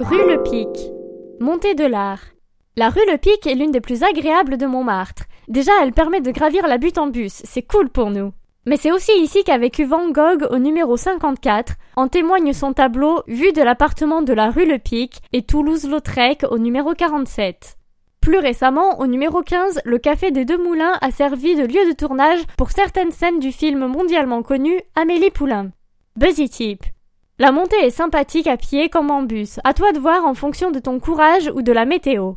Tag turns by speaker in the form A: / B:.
A: Rue Le Pic. Montée de l'Art. La rue Le Pic est l'une des plus agréables de Montmartre. Déjà, elle permet de gravir la butte en bus, c'est cool pour nous. Mais c'est aussi ici qu'a vécu Van Gogh au numéro 54, en témoigne son tableau Vue de l'appartement de la rue Le Pic et Toulouse-Lautrec au numéro 47. Plus récemment, au numéro 15, le Café des Deux Moulins a servi de lieu de tournage pour certaines scènes du film mondialement connu Amélie Poulain. Buzzy Tip. La montée est sympathique à pied comme en bus. À toi de voir en fonction de ton courage ou de la météo.